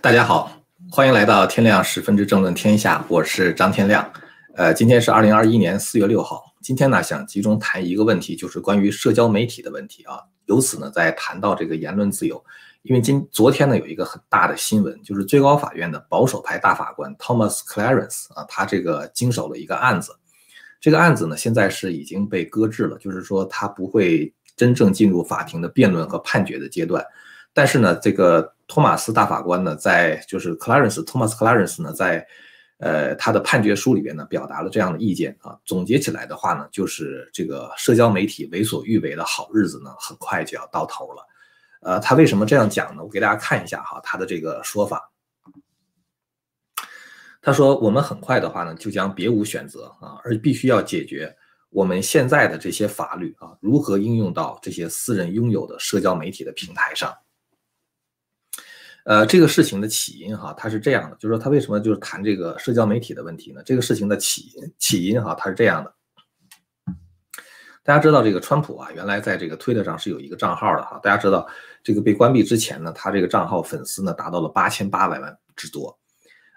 大家好，欢迎来到天亮十分之政论天下，我是张天亮。呃，今天是二零二一年四月六号。今天呢，想集中谈一个问题，就是关于社交媒体的问题啊。由此呢，再谈到这个言论自由。因为今昨天呢，有一个很大的新闻，就是最高法院的保守派大法官 Thomas Clarence 啊，他这个经手了一个案子。这个案子呢，现在是已经被搁置了，就是说他不会真正进入法庭的辩论和判决的阶段。但是呢，这个托马斯大法官呢，在就是 Clarence Thomas Clarence 呢，在呃他的判决书里边呢，表达了这样的意见啊。总结起来的话呢，就是这个社交媒体为所欲为的好日子呢，很快就要到头了。呃，他为什么这样讲呢？我给大家看一下哈，他的这个说法。他说，我们很快的话呢，就将别无选择啊，而必须要解决我们现在的这些法律啊，如何应用到这些私人拥有的社交媒体的平台上。呃，这个事情的起因哈，它是这样的，就是说他为什么就是谈这个社交媒体的问题呢？这个事情的起因起因哈，它是这样的。大家知道这个川普啊，原来在这个推特上是有一个账号的哈。大家知道这个被关闭之前呢，他这个账号粉丝呢达到了八千八百万之多。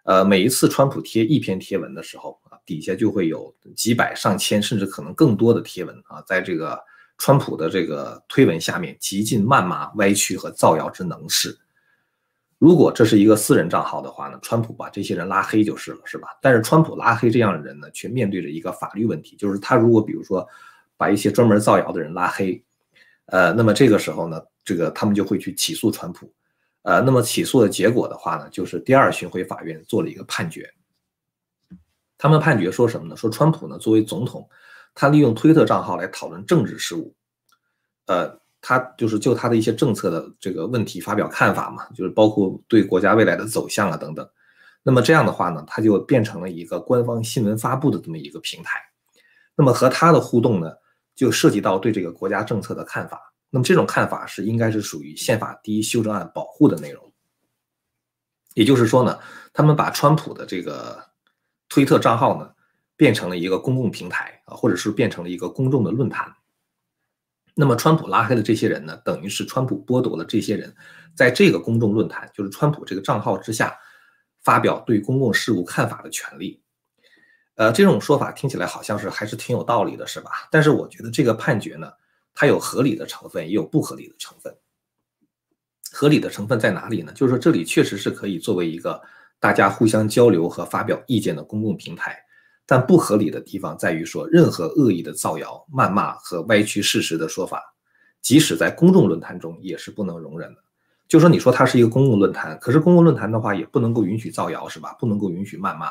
呃，每一次川普贴一篇贴文的时候啊，底下就会有几百上千甚至可能更多的贴文啊，在这个川普的这个推文下面极尽谩骂、歪曲和造谣之能事。如果这是一个私人账号的话呢，川普把这些人拉黑就是了，是吧？但是川普拉黑这样的人呢，却面对着一个法律问题，就是他如果比如说把一些专门造谣的人拉黑，呃，那么这个时候呢，这个他们就会去起诉川普，呃，那么起诉的结果的话呢，就是第二巡回法院做了一个判决，他们判决说什么呢？说川普呢作为总统，他利用推特账号来讨论政治事务，呃。他就是就他的一些政策的这个问题发表看法嘛，就是包括对国家未来的走向啊等等。那么这样的话呢，他就变成了一个官方新闻发布的这么一个平台。那么和他的互动呢，就涉及到对这个国家政策的看法。那么这种看法是应该是属于宪法第一修正案保护的内容。也就是说呢，他们把川普的这个推特账号呢，变成了一个公共平台啊，或者是变成了一个公众的论坛。那么，川普拉黑的这些人呢，等于是川普剥夺了这些人在这个公众论坛，就是川普这个账号之下发表对公共事务看法的权利。呃，这种说法听起来好像是还是挺有道理的，是吧？但是我觉得这个判决呢，它有合理的成分，也有不合理的成分。合理的成分在哪里呢？就是说这里确实是可以作为一个大家互相交流和发表意见的公共平台。但不合理的地方在于说，任何恶意的造谣、谩骂和歪曲事实的说法，即使在公众论坛中也是不能容忍的。就说你说它是一个公共论坛，可是公共论坛的话也不能够允许造谣，是吧？不能够允许谩骂。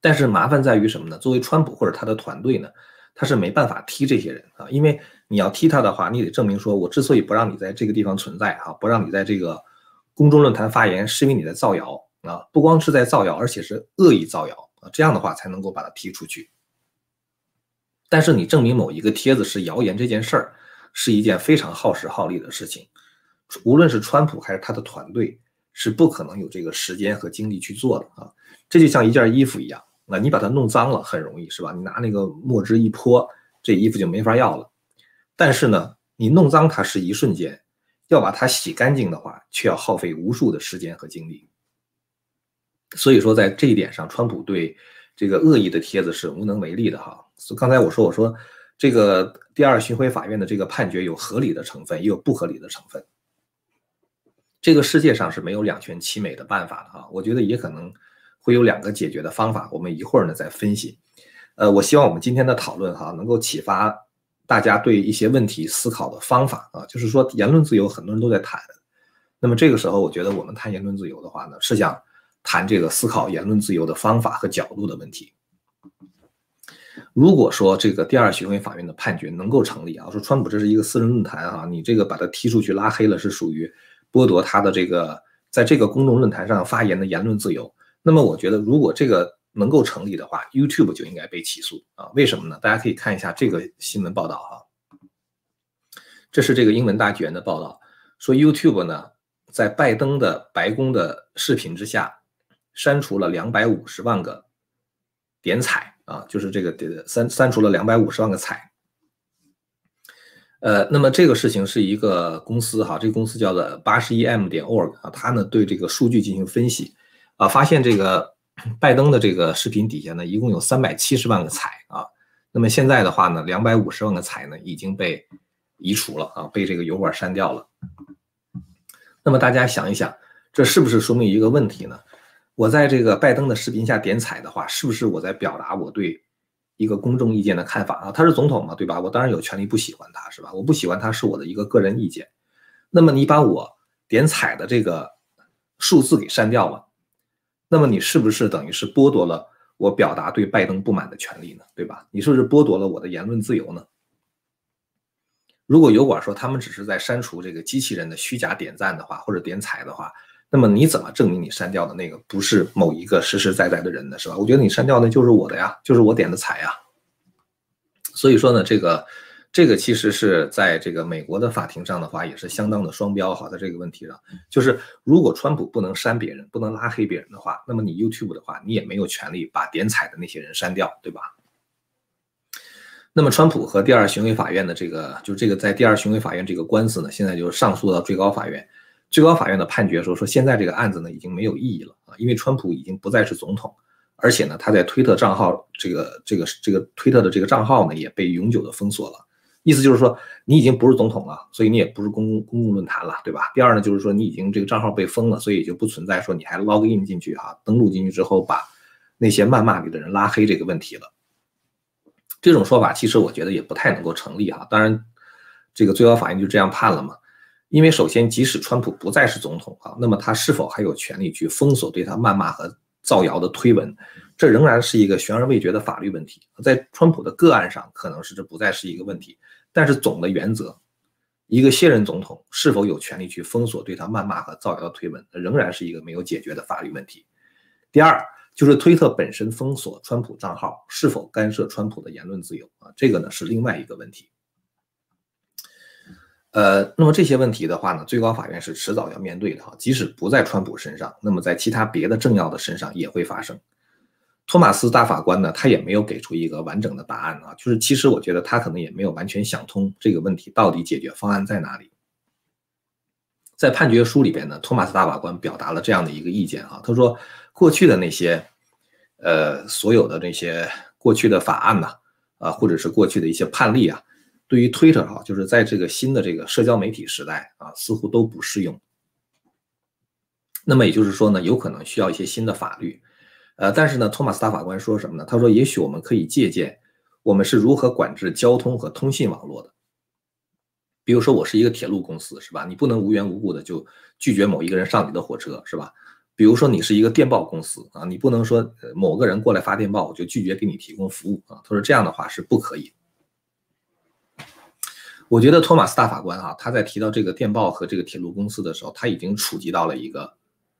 但是麻烦在于什么呢？作为川普或者他的团队呢，他是没办法踢这些人啊，因为你要踢他的话，你得证明说我之所以不让你在这个地方存在啊，不让你在这个公众论坛发言，是因为你在造谣啊，不光是在造谣，而且是恶意造谣。这样的话才能够把它踢出去。但是你证明某一个帖子是谣言这件事儿，是一件非常耗时耗力的事情。无论是川普还是他的团队，是不可能有这个时间和精力去做的啊。这就像一件衣服一样，那你把它弄脏了很容易，是吧？你拿那个墨汁一泼，这衣服就没法要了。但是呢，你弄脏它是一瞬间，要把它洗干净的话，却要耗费无数的时间和精力。所以说，在这一点上，川普对这个恶意的帖子是无能为力的哈。所以刚才我说，我说这个第二巡回法院的这个判决有合理的成分，也有不合理的成分。这个世界上是没有两全其美的办法的哈。我觉得也可能会有两个解决的方法，我们一会儿呢再分析。呃，我希望我们今天的讨论哈，能够启发大家对一些问题思考的方法啊。就是说，言论自由很多人都在谈，那么这个时候，我觉得我们谈言论自由的话呢，是想。谈这个思考言论自由的方法和角度的问题。如果说这个第二巡回法院的判决能够成立啊，说川普这是一个私人论坛啊，你这个把他踢出去拉黑了，是属于剥夺他的这个在这个公众论坛上发言的言论自由。那么我觉得，如果这个能够成立的话，YouTube 就应该被起诉啊？为什么呢？大家可以看一下这个新闻报道哈，这是这个英文大剧院的报道，说 YouTube 呢在拜登的白宫的视频之下。删除了两百五十万个点彩啊，就是这个点删删除了两百五十万个彩。呃，那么这个事情是一个公司哈，这个公司叫做八十一 M 点 org 啊，它呢对这个数据进行分析啊，发现这个拜登的这个视频底下呢，一共有三百七十万个彩啊，那么现在的话呢，两百五十万个彩呢已经被移除了啊，被这个油管删掉了。那么大家想一想，这是不是说明一个问题呢？我在这个拜登的视频下点彩的话，是不是我在表达我对？一个公众意见的看法啊，他是总统嘛，对吧？我当然有权利不喜欢他，是吧？我不喜欢他是我的一个个人意见。那么你把我点彩的这个数字给删掉了，那么你是不是等于是剥夺了我表达对拜登不满的权利呢？对吧？你是不是剥夺了我的言论自由呢？如果油管说他们只是在删除这个机器人的虚假点赞的话，或者点彩的话。那么你怎么证明你删掉的那个不是某一个实实在在的人呢？是吧？我觉得你删掉的就是我的呀，就是我点的彩呀。所以说呢，这个这个其实是在这个美国的法庭上的话，也是相当的双标哈。在这个问题上，就是如果川普不能删别人，不能拉黑别人的话，那么你 YouTube 的话，你也没有权利把点彩的那些人删掉，对吧？那么川普和第二巡回法院的这个，就这个在第二巡回法院这个官司呢，现在就上诉到最高法院。最高法院的判决说，说现在这个案子呢已经没有意义了啊，因为川普已经不再是总统，而且呢他在推特账号这个这个这个推特的这个账号呢也被永久的封锁了，意思就是说你已经不是总统了，所以你也不是公共公共论坛了，对吧？第二呢就是说你已经这个账号被封了，所以就不存在说你还 log in 进去哈，登录进去之后把那些谩骂你的人拉黑这个问题了。这种说法其实我觉得也不太能够成立哈，当然这个最高法院就这样判了嘛。因为首先，即使川普不再是总统啊，那么他是否还有权利去封锁对他谩骂和造谣的推文，这仍然是一个悬而未决的法律问题。在川普的个案上，可能是这不再是一个问题，但是总的原则，一个卸任总统是否有权利去封锁对他谩骂和造谣的推文，仍然是一个没有解决的法律问题。第二，就是推特本身封锁川普账号是否干涉川普的言论自由啊，这个呢是另外一个问题。呃，那么这些问题的话呢，最高法院是迟早要面对的哈。即使不在川普身上，那么在其他别的政要的身上也会发生。托马斯大法官呢，他也没有给出一个完整的答案啊。就是其实我觉得他可能也没有完全想通这个问题到底解决方案在哪里。在判决书里边呢，托马斯大法官表达了这样的一个意见啊，他说过去的那些，呃，所有的那些过去的法案呢，啊，或者是过去的一些判例啊。对于推特哈，就是在这个新的这个社交媒体时代啊，似乎都不适用。那么也就是说呢，有可能需要一些新的法律。呃，但是呢，托马斯大法官说什么呢？他说，也许我们可以借鉴我们是如何管制交通和通信网络的。比如说，我是一个铁路公司，是吧？你不能无缘无故的就拒绝某一个人上你的火车，是吧？比如说，你是一个电报公司啊，你不能说某个人过来发电报，我就拒绝给你提供服务啊。他说这样的话是不可以。我觉得托马斯大法官啊，他在提到这个电报和这个铁路公司的时候，他已经触及到了一个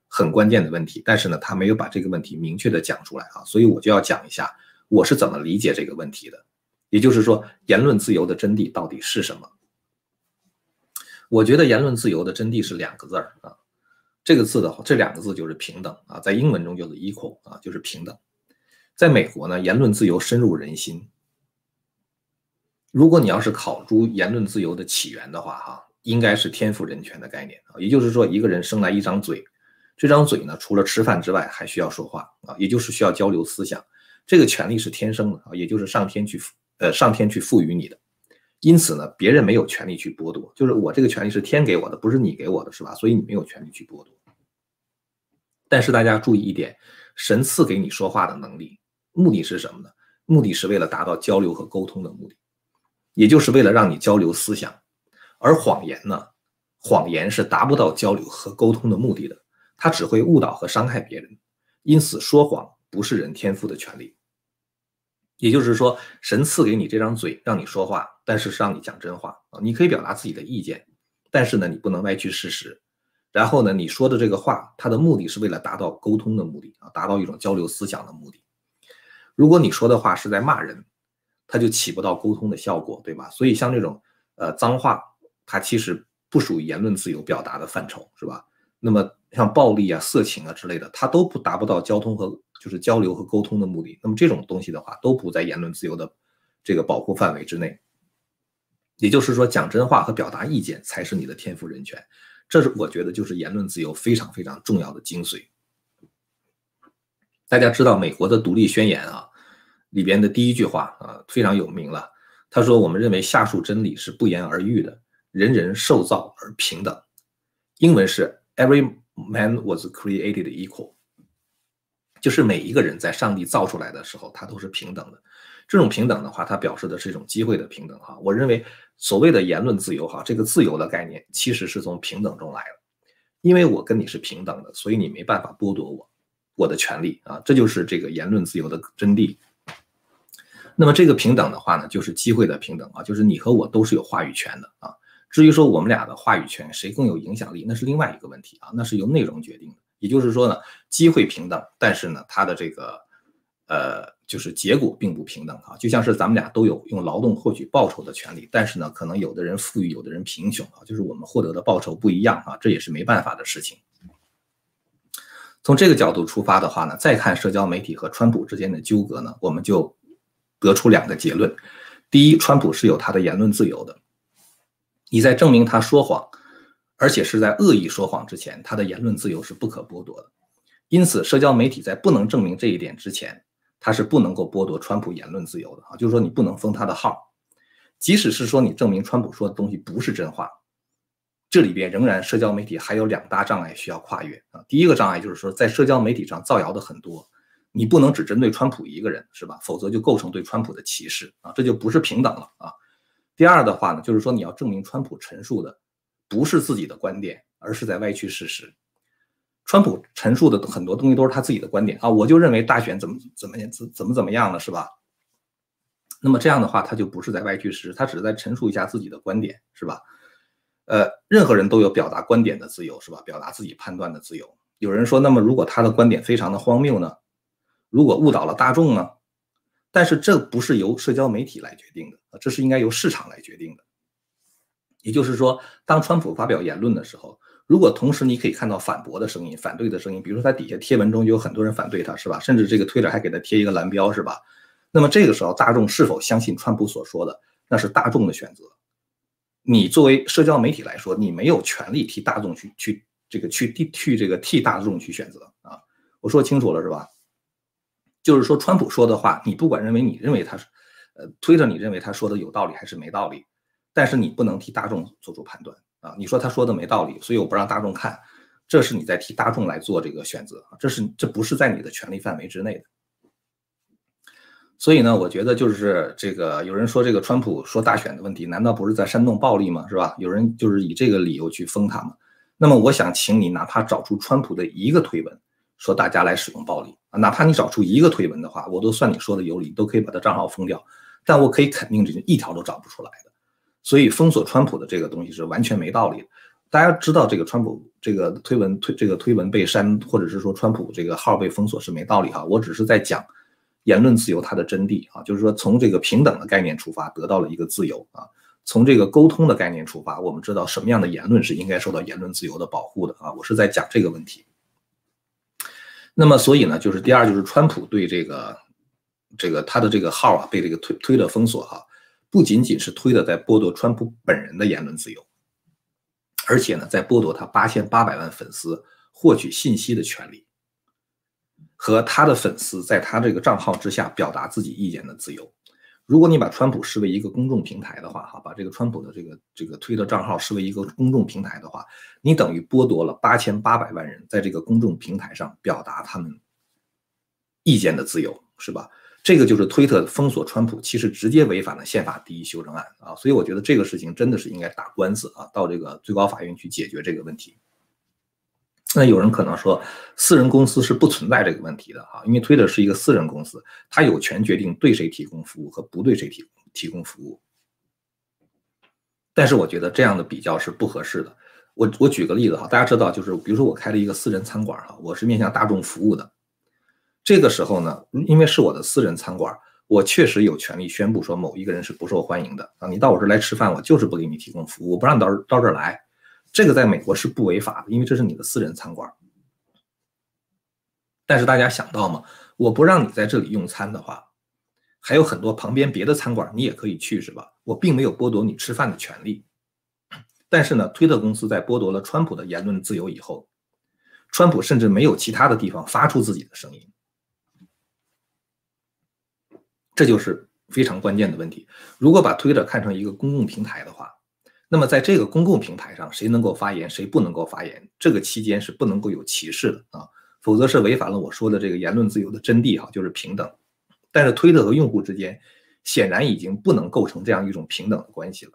很关键的问题，但是呢，他没有把这个问题明确的讲出来啊，所以我就要讲一下我是怎么理解这个问题的，也就是说，言论自由的真谛到底是什么？我觉得言论自由的真谛是两个字儿啊，这个字的话，这两个字就是平等啊，在英文中就是 equal 啊，就是平等。在美国呢，言论自由深入人心。如果你要是考出言论自由的起源的话，哈，应该是天赋人权的概念啊。也就是说，一个人生来一张嘴，这张嘴呢，除了吃饭之外，还需要说话啊，也就是需要交流思想。这个权利是天生的啊，也就是上天去呃上天去赋予你的。因此呢，别人没有权利去剥夺，就是我这个权利是天给我的，不是你给我的，是吧？所以你没有权利去剥夺。但是大家注意一点，神赐给你说话的能力，目的是什么呢？目的是为了达到交流和沟通的目的。也就是为了让你交流思想，而谎言呢？谎言是达不到交流和沟通的目的的，它只会误导和伤害别人。因此，说谎不是人天赋的权利。也就是说，神赐给你这张嘴，让你说话，但是是让你讲真话啊。你可以表达自己的意见，但是呢，你不能歪曲事实。然后呢，你说的这个话，它的目的是为了达到沟通的目的啊，达到一种交流思想的目的。如果你说的话是在骂人，它就起不到沟通的效果，对吧？所以像这种呃脏话，它其实不属于言论自由表达的范畴，是吧？那么像暴力啊、色情啊之类的，它都不达不到交通和就是交流和沟通的目的。那么这种东西的话，都不在言论自由的这个保护范围之内。也就是说，讲真话和表达意见才是你的天赋人权。这是我觉得就是言论自由非常非常重要的精髓。大家知道美国的独立宣言啊，里边的第一句话啊非常有名了。他说：“我们认为下述真理是不言而喻的，人人受造而平等。”英文是 “Every man was created equal”，就是每一个人在上帝造出来的时候，他都是平等的。这种平等的话，它表示的是一种机会的平等哈。我认为所谓的言论自由哈，这个自由的概念其实是从平等中来的，因为我跟你是平等的，所以你没办法剥夺我我的权利啊。这就是这个言论自由的真谛。那么这个平等的话呢，就是机会的平等啊，就是你和我都是有话语权的啊。至于说我们俩的话语权谁更有影响力，那是另外一个问题啊，那是由内容决定的。也就是说呢，机会平等，但是呢，它的这个呃，就是结果并不平等啊。就像是咱们俩都有用劳动获取报酬的权利，但是呢，可能有的人富裕，有的人贫穷啊，就是我们获得的报酬不一样啊，这也是没办法的事情。从这个角度出发的话呢，再看社交媒体和川普之间的纠葛呢，我们就。得出两个结论：第一，川普是有他的言论自由的；你在证明他说谎，而且是在恶意说谎之前，他的言论自由是不可剥夺的。因此，社交媒体在不能证明这一点之前，他是不能够剥夺川普言论自由的啊！就是说，你不能封他的号，即使是说你证明川普说的东西不是真话，这里边仍然社交媒体还有两大障碍需要跨越啊！第一个障碍就是说，在社交媒体上造谣的很多。你不能只针对川普一个人，是吧？否则就构成对川普的歧视啊，这就不是平等了啊。第二的话呢，就是说你要证明川普陈述的不是自己的观点，而是在歪曲事实。川普陈述的很多东西都是他自己的观点啊，我就认为大选怎么怎么怎怎么怎么样了，是吧？那么这样的话，他就不是在歪曲事实，他只是在陈述一下自己的观点，是吧？呃，任何人都有表达观点的自由，是吧？表达自己判断的自由。有人说，那么如果他的观点非常的荒谬呢？如果误导了大众呢？但是这不是由社交媒体来决定的，这是应该由市场来决定的。也就是说，当川普发表言论的时候，如果同时你可以看到反驳的声音、反对的声音，比如说他底下贴文中就有很多人反对他，是吧？甚至这个推特还给他贴一个蓝标，是吧？那么这个时候，大众是否相信川普所说的，那是大众的选择。你作为社交媒体来说，你没有权利替大众去去这个去替去这个替大众去选择啊！我说清楚了，是吧？就是说，川普说的话，你不管认为你认为他是，呃，推特你认为他说的有道理还是没道理，但是你不能替大众做出判断啊！你说他说的没道理，所以我不让大众看，这是你在替大众来做这个选择啊！这是这不是在你的权利范围之内的。所以呢，我觉得就是这个，有人说这个川普说大选的问题，难道不是在煽动暴力吗？是吧？有人就是以这个理由去封他吗？那么我想请你哪怕找出川普的一个推文。说大家来使用暴力啊，哪怕你找出一个推文的话，我都算你说的有理，都可以把他账号封掉。但我可以肯定，这一条都找不出来的。所以封锁川普的这个东西是完全没道理的。大家知道这个川普这个推文推这个推文被删，或者是说川普这个号被封锁是没道理哈。我只是在讲言论自由它的真谛啊，就是说从这个平等的概念出发，得到了一个自由啊。从这个沟通的概念出发，我们知道什么样的言论是应该受到言论自由的保护的啊。我是在讲这个问题。那么，所以呢，就是第二，就是川普对这个，这个他的这个号啊，被这个推推的封锁哈，不仅仅是推的在剥夺川普本人的言论自由，而且呢，在剥夺他八千八百万粉丝获取信息的权利，和他的粉丝在他这个账号之下表达自己意见的自由。如果你把川普视为一个公众平台的话，哈，把这个川普的这个这个推特账号视为一个公众平台的话，你等于剥夺了八千八百万人在这个公众平台上表达他们意见的自由，是吧？这个就是推特封锁川普，其实直接违反了宪法第一修正案啊！所以我觉得这个事情真的是应该打官司啊，到这个最高法院去解决这个问题。那有人可能说，私人公司是不存在这个问题的哈，因为推特是一个私人公司，它有权决定对谁提供服务和不对谁提提供服务。但是我觉得这样的比较是不合适的。我我举个例子哈，大家知道，就是比如说我开了一个私人餐馆哈，我是面向大众服务的。这个时候呢，因为是我的私人餐馆，我确实有权利宣布说某一个人是不受欢迎的啊，你到我这儿来吃饭，我就是不给你提供服务，我不让你到到这儿来。这个在美国是不违法的，因为这是你的私人餐馆。但是大家想到吗？我不让你在这里用餐的话，还有很多旁边别的餐馆你也可以去，是吧？我并没有剥夺你吃饭的权利。但是呢，推特公司在剥夺了川普的言论自由以后，川普甚至没有其他的地方发出自己的声音，这就是非常关键的问题。如果把推特看成一个公共平台的话，那么在这个公共平台上，谁能够发言，谁不能够发言，这个期间是不能够有歧视的啊，否则是违反了我说的这个言论自由的真谛哈，就是平等。但是推特和用户之间显然已经不能构成这样一种平等的关系了。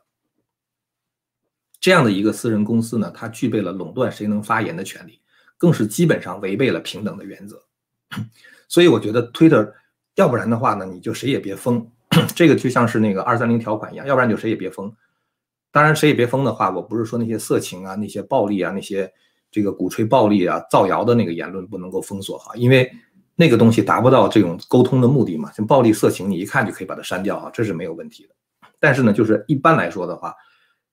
这样的一个私人公司呢，它具备了垄断谁能发言的权利，更是基本上违背了平等的原则。所以我觉得推特，要不然的话呢，你就谁也别封，这个就像是那个二三零条款一样，要不然就谁也别封。当然，谁也别封的话，我不是说那些色情啊、那些暴力啊、那些这个鼓吹暴力啊、造谣的那个言论不能够封锁哈，因为那个东西达不到这种沟通的目的嘛。像暴力、色情，你一看就可以把它删掉哈，这是没有问题的。但是呢，就是一般来说的话，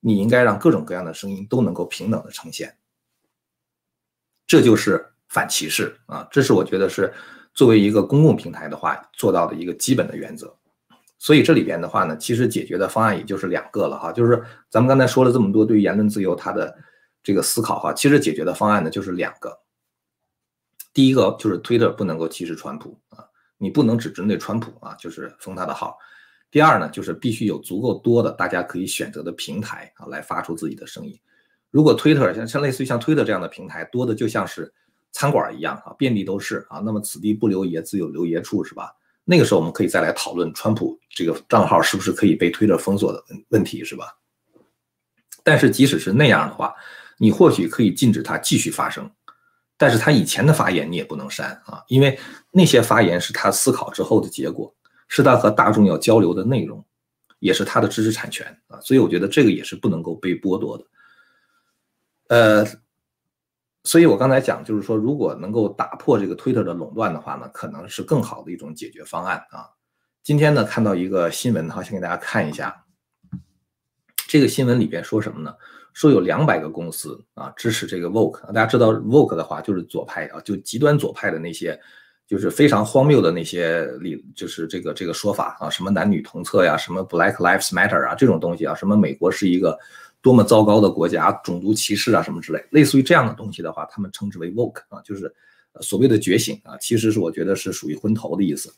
你应该让各种各样的声音都能够平等的呈现，这就是反歧视啊，这是我觉得是作为一个公共平台的话做到的一个基本的原则。所以这里边的话呢，其实解决的方案也就是两个了哈，就是咱们刚才说了这么多对于言论自由它的这个思考哈，其实解决的方案呢就是两个。第一个就是推特不能够歧视川普啊，你不能只针对川普啊，就是封他的号。第二呢，就是必须有足够多的大家可以选择的平台啊，来发出自己的声音。如果推特像像类似于像推特这样的平台多的就像是餐馆一样啊，遍地都是啊，那么此地不留爷自有留爷处是吧？那个时候我们可以再来讨论川普这个账号是不是可以被推特封锁的问问题，是吧？但是即使是那样的话，你或许可以禁止他继续发声，但是他以前的发言你也不能删啊，因为那些发言是他思考之后的结果，是他和大众要交流的内容，也是他的知识产权啊，所以我觉得这个也是不能够被剥夺的，呃。所以，我刚才讲，就是说，如果能够打破这个推特的垄断的话呢，可能是更好的一种解决方案啊。今天呢，看到一个新闻哈，先给大家看一下。这个新闻里边说什么呢？说有两百个公司啊支持这个 Vogue。大家知道 Vogue 的话，就是左派啊，就极端左派的那些，就是非常荒谬的那些理，就是这个这个说法啊，什么男女同厕呀，什么 Black Lives Matter 啊，这种东西啊，什么美国是一个。多么糟糕的国家，种族歧视啊，什么之类，类似于这样的东西的话，他们称之为 woke 啊，就是所谓的觉醒啊，其实是我觉得是属于昏头的意思。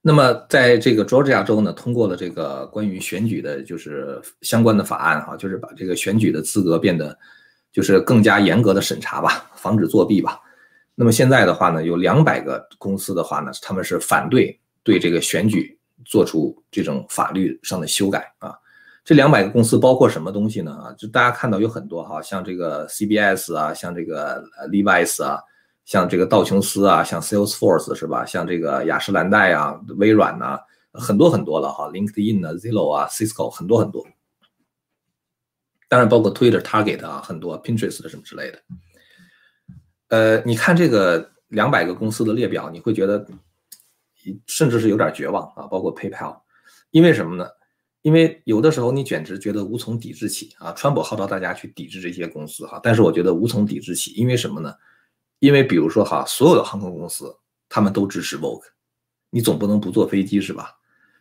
那么在这个 Georgia 州呢，通过了这个关于选举的，就是相关的法案啊，就是把这个选举的资格变得就是更加严格的审查吧，防止作弊吧。那么现在的话呢，有两百个公司的话呢，他们是反对对这个选举做出这种法律上的修改啊。这两百个公司包括什么东西呢？啊，就大家看到有很多哈，像这个 CBS 啊，像这个 Levi's 啊，像这个道琼斯啊，像 Salesforce 是吧？像这个雅诗兰黛啊，微软呐，很多很多了哈，LinkedIn 啊，Zillow 啊，Cisco 很多很多。当然包括 Twitter、Target 啊，很多 Pinterest 什么之类的。呃，你看这个两百个公司的列表，你会觉得甚至是有点绝望啊，包括 PayPal，因为什么呢？因为有的时候你简直觉得无从抵制起啊！川普号召大家去抵制这些公司哈，但是我觉得无从抵制起，因为什么呢？因为比如说哈，所有的航空公司他们都支持 Vogue，你总不能不坐飞机是吧？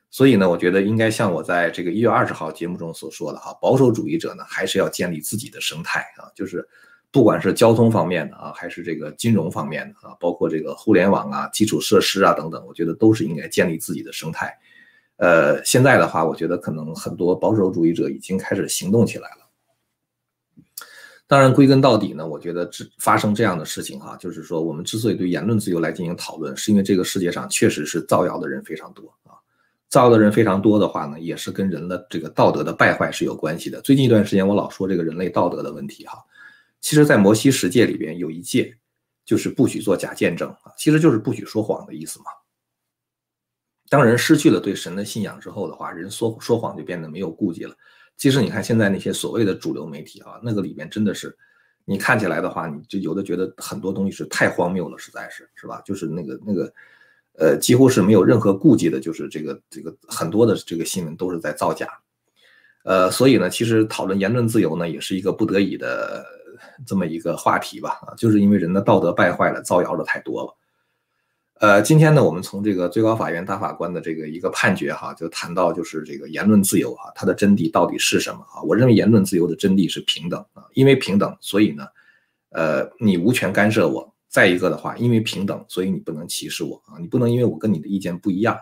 所以呢，我觉得应该像我在这个一月二十号节目中所说的哈，保守主义者呢还是要建立自己的生态啊，就是不管是交通方面的啊，还是这个金融方面的啊，包括这个互联网啊、基础设施啊等等，我觉得都是应该建立自己的生态。呃，现在的话，我觉得可能很多保守主义者已经开始行动起来了。当然，归根到底呢，我觉得这发生这样的事情哈，就是说我们之所以对言论自由来进行讨论，是因为这个世界上确实是造谣的人非常多啊。造谣的人非常多的话呢，也是跟人的这个道德的败坏是有关系的。最近一段时间，我老说这个人类道德的问题哈，其实，在摩西十诫里边有一诫，就是不许做假见证啊，其实就是不许说谎的意思嘛。当人失去了对神的信仰之后的话，人说说谎就变得没有顾忌了。其实你看现在那些所谓的主流媒体啊，那个里面真的是，你看起来的话，你就有的觉得很多东西是太荒谬了，实在是是吧？就是那个那个，呃，几乎是没有任何顾忌的，就是这个这个很多的这个新闻都是在造假。呃，所以呢，其实讨论言论自由呢，也是一个不得已的这么一个话题吧。啊，就是因为人的道德败坏了，造谣的太多了。呃，今天呢，我们从这个最高法院大法官的这个一个判决哈，就谈到就是这个言论自由哈，它的真谛到底是什么哈？我认为言论自由的真谛是平等啊，因为平等，所以呢，呃，你无权干涉我。再一个的话，因为平等，所以你不能歧视我啊，你不能因为我跟你的意见不一样，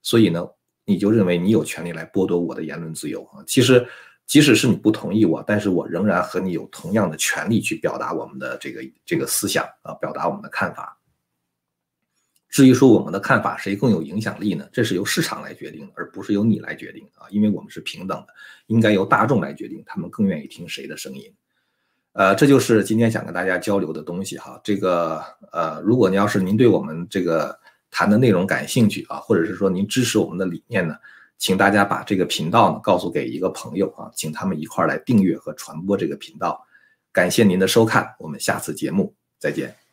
所以呢，你就认为你有权利来剥夺我的言论自由啊。其实，即使是你不同意我，但是我仍然和你有同样的权利去表达我们的这个这个思想啊，表达我们的看法。至于说我们的看法谁更有影响力呢？这是由市场来决定的，而不是由你来决定啊！因为我们是平等的，应该由大众来决定，他们更愿意听谁的声音。呃，这就是今天想跟大家交流的东西哈。这个呃，如果你要是您对我们这个谈的内容感兴趣啊，或者是说您支持我们的理念呢，请大家把这个频道呢告诉给一个朋友啊，请他们一块儿来订阅和传播这个频道。感谢您的收看，我们下次节目再见。